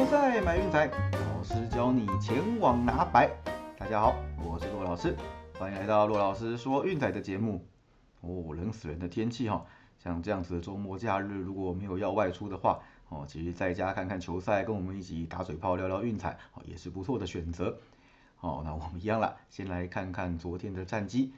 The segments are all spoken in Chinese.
球赛买运彩，老师教你前往拿白。大家好，我是骆老师，欢迎来到骆老师说运彩的节目。哦，冷死人的天气哈，像这样子的周末假日，如果没有要外出的话，哦，其实在家看看球赛，跟我们一起打嘴炮聊聊运彩，哦，也是不错的选择。哦，那我们一样了，先来看看昨天的战绩。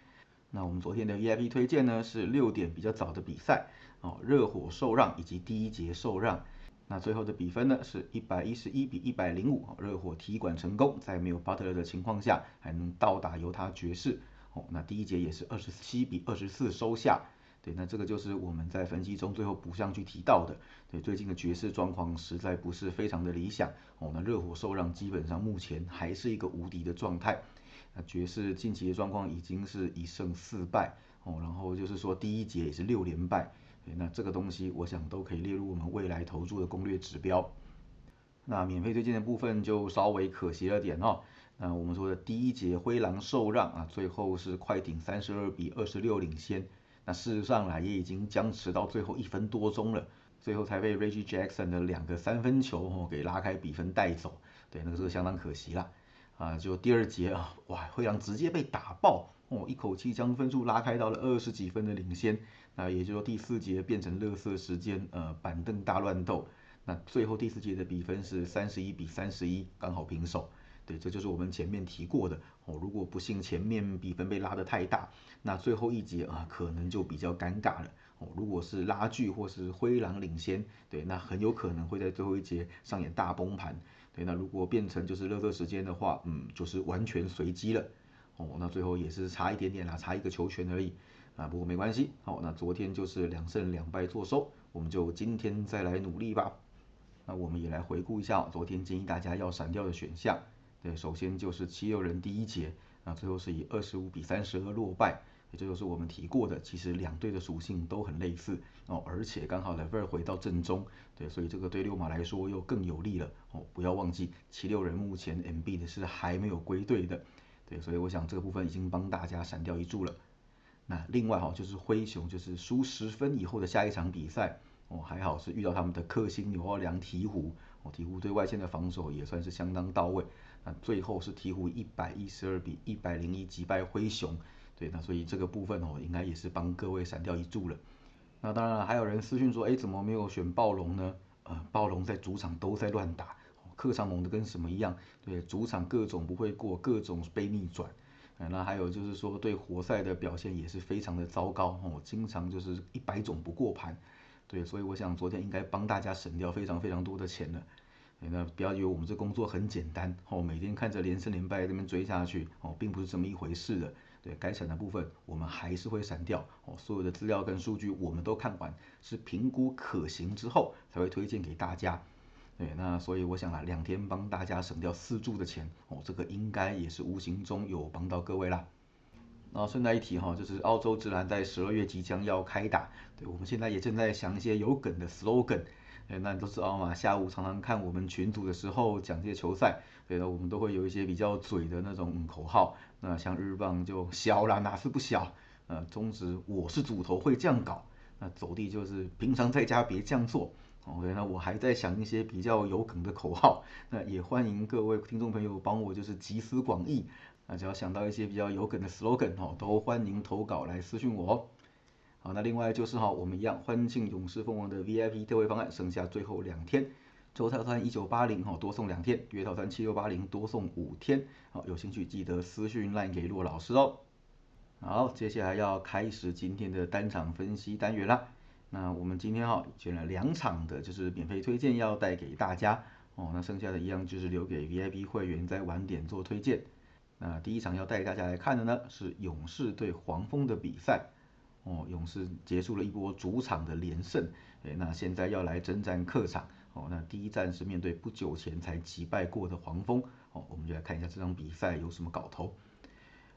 那我们昨天的 VIP 推荐呢是六点比较早的比赛，哦，热火受让以及第一节受让。那最后的比分呢是一百一十一比一百零五，热火提管成功，在没有巴特勒的情况下还能到达犹他爵士。哦，那第一节也是二十七比二十四收下。对，那这个就是我们在分析中最后补上去提到的。对，最近的爵士状况实在不是非常的理想。哦，那热火受让基本上目前还是一个无敌的状态。那爵士近期的状况已经是一胜四败。哦，然后就是说第一节也是六连败。那这个东西，我想都可以列入我们未来投注的攻略指标。那免费推荐的部分就稍微可惜了点哦。那我们说的第一节灰狼受让啊，最后是快艇三十二比二十六领先。那事实上啊，也已经僵持到最后一分多钟了，最后才被 Reggie Jackson 的两个三分球哦给拉开比分带走。对，那个时候相当可惜啦。啊，就第二节啊，哇，灰狼直接被打爆哦，一口气将分数拉开到了二十几分的领先。那也就是说第四节变成乐色时间，呃，板凳大乱斗。那最后第四节的比分是三十一比三十一，刚好平手。对，这就是我们前面提过的哦。如果不幸前面比分被拉得太大，那最后一节啊，可能就比较尴尬了哦。如果是拉锯或是灰狼领先，对，那很有可能会在最后一节上演大崩盘。对，那如果变成就是乐色时间的话，嗯，就是完全随机了哦。那最后也是差一点点啦，差一个球权而已。啊，不过没关系，好，那昨天就是两胜两败作收，我们就今天再来努力吧。那我们也来回顾一下昨天建议大家要闪掉的选项。对，首先就是七六人第一节，那最后是以二十五比三十二落败，也就是我们提过的，其实两队的属性都很类似哦，而且刚好 Lever 回到正中，对，所以这个对六马来说又更有利了哦。不要忘记七六人目前 MB 的是还没有归队的，对，所以我想这个部分已经帮大家闪掉一注了。那另外哈，就是灰熊，就是输十分以后的下一场比赛，哦，还好是遇到他们的克星纽奥良鹈鹕，哦，鹈鹕对外线的防守也算是相当到位，那最后是鹈鹕一百一十二比一百零一击败灰熊，对，那所以这个部分哦，应该也是帮各位闪掉一注了。那当然还有人私讯说，哎，怎么没有选暴龙呢？呃，暴龙在主场都在乱打，客场猛的跟什么一样，对，主场各种不会过，各种被逆转。那还有就是说，对活塞的表现也是非常的糟糕哦，经常就是一百种不过盘，对，所以我想昨天应该帮大家省掉非常非常多的钱了。那不要以为我们这工作很简单哦，每天看着连胜连败这边追下去哦，并不是这么一回事的。对该闪的部分，我们还是会闪掉哦。所有的资料跟数据我们都看完，是评估可行之后才会推荐给大家。对，那所以我想啊，两天帮大家省掉四注的钱哦，这个应该也是无形中有帮到各位啦。那顺带一提哈，就是澳洲直男在十二月即将要开打，对我们现在也正在想一些有梗的 slogan。哎，那你都知道嘛，下午常常看我们群组的时候讲这些球赛，对的，我们都会有一些比较嘴的那种口号。那像日棒就小啦，哪是不小？呃，中指我是主头会这样搞，那走地就是平常在家别这样做。OK，那我还在想一些比较有梗的口号，那也欢迎各位听众朋友帮我就是集思广益，那只要想到一些比较有梗的 slogan 哦，都欢迎投稿来私信我哦。好，那另外就是哈，我们一样欢庆勇士凤凰的 VIP 特惠方案，剩下最后两天，周套餐一九八零哈多送两天，月套餐七六八零多送五天，好，有兴趣记得私讯赖给洛老师哦。好，接下来要开始今天的单场分析单元啦。那我们今天哈选了两场的，就是免费推荐要带给大家哦。那剩下的一样就是留给 VIP 会员在晚点做推荐。那第一场要带大家来看的呢是勇士对黄蜂的比赛哦。勇士结束了一波主场的连胜，哎，那现在要来征战客场哦。那第一站是面对不久前才击败过的黄蜂哦。我们就来看一下这场比赛有什么搞头。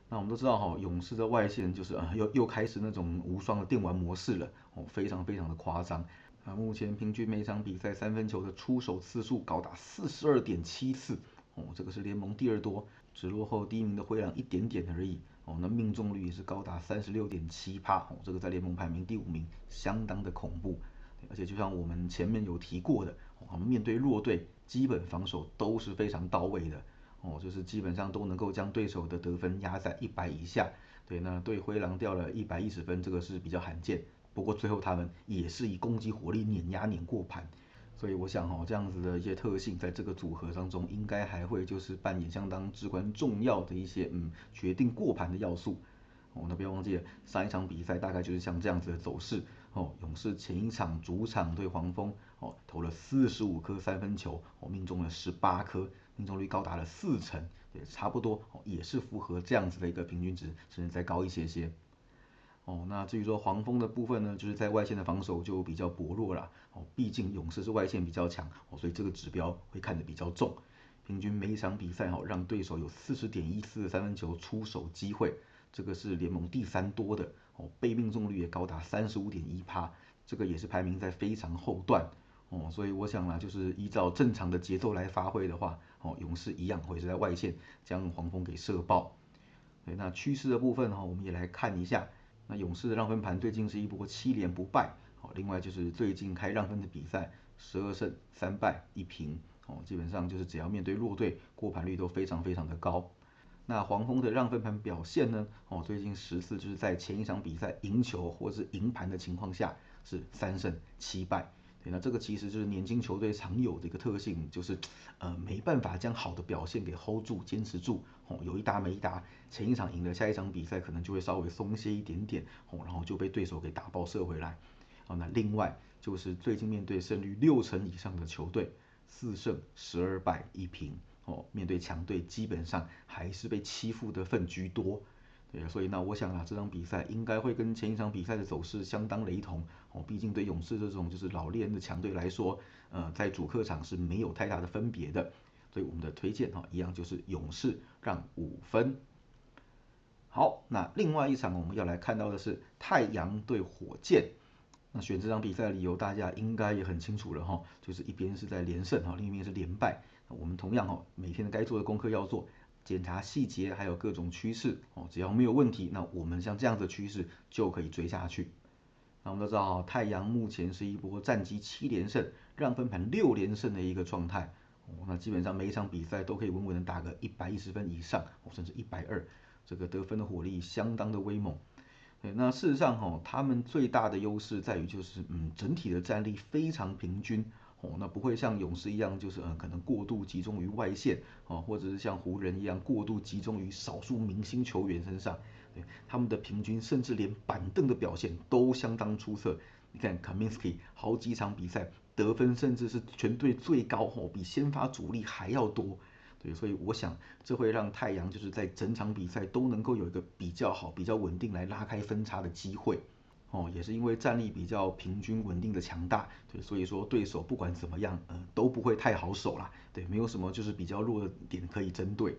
那我们都知道哈，勇士的外线就是啊，又又开始那种无双的电玩模式了哦，非常非常的夸张啊。目前平均每场比赛三分球的出手次数高达四十二点七次哦，这个是联盟第二多，只落后第一名的灰狼一点点而已哦。那命中率也是高达三十六点七帕哦，这个在联盟排名第五名，相当的恐怖。而且就像我们前面有提过的，我们面对弱队基本防守都是非常到位的，哦，就是基本上都能够将对手的得分压在一百以下。对，那对灰狼掉了一百一十分，这个是比较罕见。不过最后他们也是以攻击火力碾压碾过盘，所以我想哈，这样子的一些特性在这个组合当中，应该还会就是扮演相当至关重要的一些嗯决定过盘的要素。哦，那不要忘记了上一场比赛大概就是像这样子的走势。哦，勇士前一场主场对黄蜂，哦投了四十五颗三分球，哦命中了十八颗，命中率高达了四成，也差不多，哦也是符合这样子的一个平均值，甚至再高一些些。哦，那至于说黄蜂的部分呢，就是在外线的防守就比较薄弱了，哦毕竟勇士是外线比较强，哦所以这个指标会看得比较重，平均每一场比赛哈让对手有四十点一次三分球出手机会，这个是联盟第三多的。哦，被命中率也高达三十五点一趴，这个也是排名在非常后段哦，所以我想呢，就是依照正常的节奏来发挥的话，哦，勇士一样会是在外线将黄蜂给射爆。对，那趋势的部分哈，我们也来看一下，那勇士的让分盘最近是一波七连不败，哦，另外就是最近开让分的比赛十二胜三败一平，哦，基本上就是只要面对弱队，过盘率都非常非常的高。那黄蜂的让分盘表现呢？哦，最近十次就是在前一场比赛赢球或是赢盘的情况下是三胜七败。那这个其实就是年轻球队常有的一个特性，就是呃没办法将好的表现给 hold 住、坚持住。哦，有一打没一打，前一场赢了，下一场比赛可能就会稍微松懈一点点。哦，然后就被对手给打爆射回来。哦，那另外就是最近面对胜率六成以上的球队，四胜十二败一平。哦，面对强队基本上还是被欺负的份居多，所以那我想啊，这场比赛应该会跟前一场比赛的走势相当雷同。哦，毕竟对勇士这种就是老练的强队来说，呃，在主客场是没有太大的分别的。所以我们的推荐哈，一样就是勇士让五分。好，那另外一场我们要来看到的是太阳对火箭。那选这场比赛的理由大家应该也很清楚了哈，就是一边是在连胜哈，另一边是连败。我们同样哦，每天该做的功课要做，检查细节，还有各种趋势哦，只要没有问题，那我们像这样的趋势就可以追下去。那我们都知道，太阳目前是一波战绩七连胜，让分盘六连胜的一个状态哦，那基本上每一场比赛都可以稳稳的打个一百一十分以上哦，甚至一百二，这个得分的火力相当的威猛。那事实上哈，他们最大的优势在于就是嗯，整体的战力非常平均。那不会像勇士一样，就是呃可能过度集中于外线哦，或者是像湖人一样过度集中于少数明星球员身上。对，他们的平均甚至连板凳的表现都相当出色。你看 Kaminsky 好几场比赛得分甚至是全队最高哦，比先发主力还要多。对，所以我想这会让太阳就是在整场比赛都能够有一个比较好、比较稳定来拉开分差的机会。哦，也是因为战力比较平均稳定的强大，对，所以说对手不管怎么样，呃，都不会太好守啦，对，没有什么就是比较弱的点可以针对。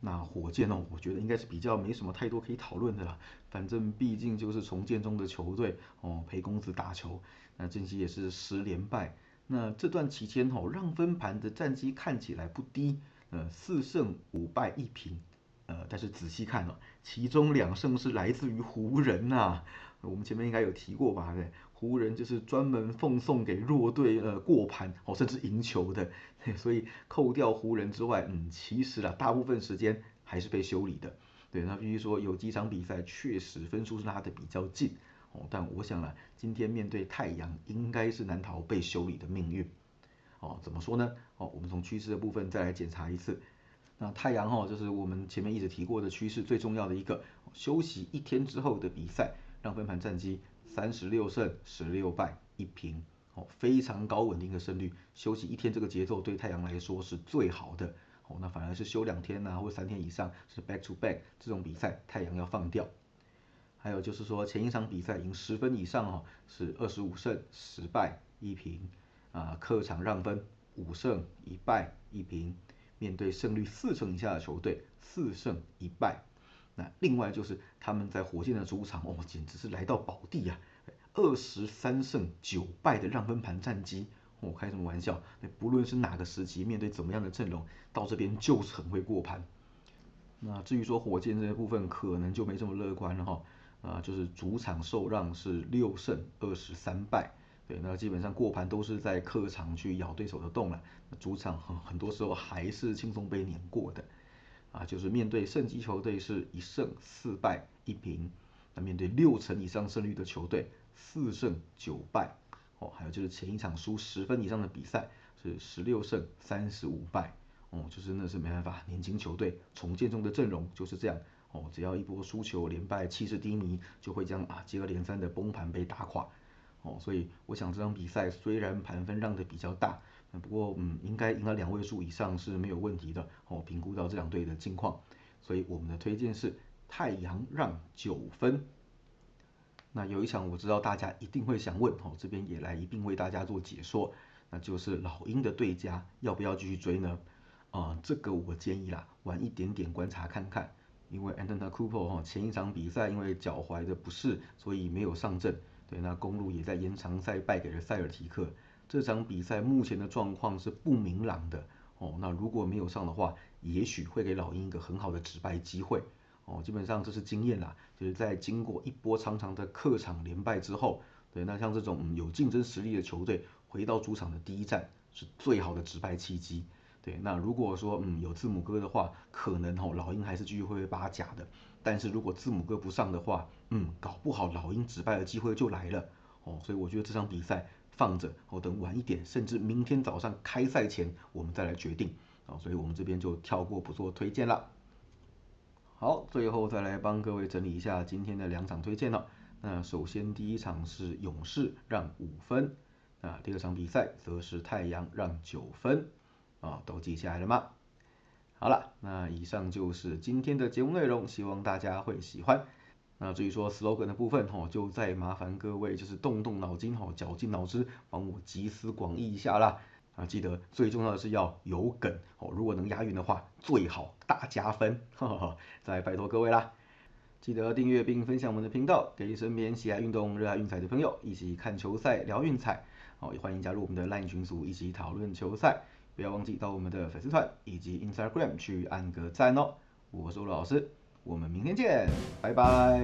那火箭呢，我觉得应该是比较没什么太多可以讨论的啦，反正毕竟就是重建中的球队，哦，陪公子打球，那近期也是十连败，那这段期间哦，让分盘的战绩看起来不低，呃，四胜五败一平，呃，但是仔细看了，其中两胜是来自于湖人呐。我们前面应该有提过吧？对，湖人就是专门奉送给弱队呃过盘哦，甚至赢球的。所以扣掉湖人之外，嗯，其实啊，大部分时间还是被修理的。对，那必须说有几场比赛确实分数是拉的比较近哦，但我想啊，今天面对太阳，应该是难逃被修理的命运。哦，怎么说呢？哦，我们从趋势的部分再来检查一次。那太阳哈，就是我们前面一直提过的趋势最重要的一个，休息一天之后的比赛。让分盘战绩三十六胜十六败一平，哦，非常高稳定的胜率。休息一天这个节奏对太阳来说是最好的，哦，那反而是休两天呐，或三天以上是 back to back 这种比赛，太阳要放掉。还有就是说前一场比赛赢十分以上哦，是二十五胜十败一平，啊，客场让分五胜一败一平，面对胜率四成以下的球队四胜一败。那另外就是他们在火箭的主场哦，简直是来到宝地呀！二十三胜九败的让分盘战绩，我开什么玩笑？那不论是哪个时期，面对怎么样的阵容，到这边就是很会过盘。那至于说火箭这些部分，可能就没这么乐观了哈。啊，就是主场受让是六胜二十三败，对，那基本上过盘都是在客场去咬对手的洞了，主场很很多时候还是轻松被碾过的。啊，就是面对胜级球队是一胜四败一平，那面对六成以上胜率的球队四胜九败。哦，还有就是前一场输十分以上的比赛是十六胜三十五败。哦，就是那是没办法，年轻球队重建中的阵容就是这样。哦，只要一波输球连败，气势低迷，就会将啊接二连三的崩盘被打垮。哦，所以我想这场比赛虽然盘分让的比较大，不过嗯应该赢了两位数以上是没有问题的。哦，评估到这两队的近况，所以我们的推荐是太阳让九分。那有一场我知道大家一定会想问，哦这边也来一并为大家做解说，那就是老鹰的对家要不要继续追呢？啊，这个我建议啦，晚一点点观察看看，因为 Anton Cooper 哈前一场比赛因为脚踝的不适，所以没有上阵。对，那公路也在延长赛败给了塞尔提克。这场比赛目前的状况是不明朗的哦。那如果没有上的话，也许会给老鹰一个很好的直败机会哦。基本上这是经验啦，就是在经过一波长长的客场连败之后，对，那像这种有竞争实力的球队回到主场的第一战是最好的直败契机。对，那如果说嗯有字母哥的话，可能哦老鹰还是继续会扒假的。但是如果字母哥不上的话，嗯，搞不好老鹰止败的机会就来了哦。所以我觉得这场比赛放着哦，等晚一点，甚至明天早上开赛前我们再来决定啊。所以我们这边就跳过不做推荐了。好，最后再来帮各位整理一下今天的两场推荐了。那首先第一场是勇士让五分，啊，第二场比赛则是太阳让九分。啊，都记下来了吗？好了，那以上就是今天的节目内容，希望大家会喜欢。那至于说 slogan 的部分哈，就再麻烦各位就是动动脑筋哈，绞尽脑汁帮我集思广益一下啦。啊，记得最重要的是要有梗哦，如果能押韵的话最好大加分。哈哈，再拜托各位啦，记得订阅并分享我们的频道，给身边喜爱运动、热爱运彩的朋友一起看球赛聊运彩。好，也欢迎加入我们的 LINE 群组，一起讨论球赛。不要忘记到我们的粉丝团以及 Instagram 去按个赞哦！我是陆老师，我们明天见，拜拜。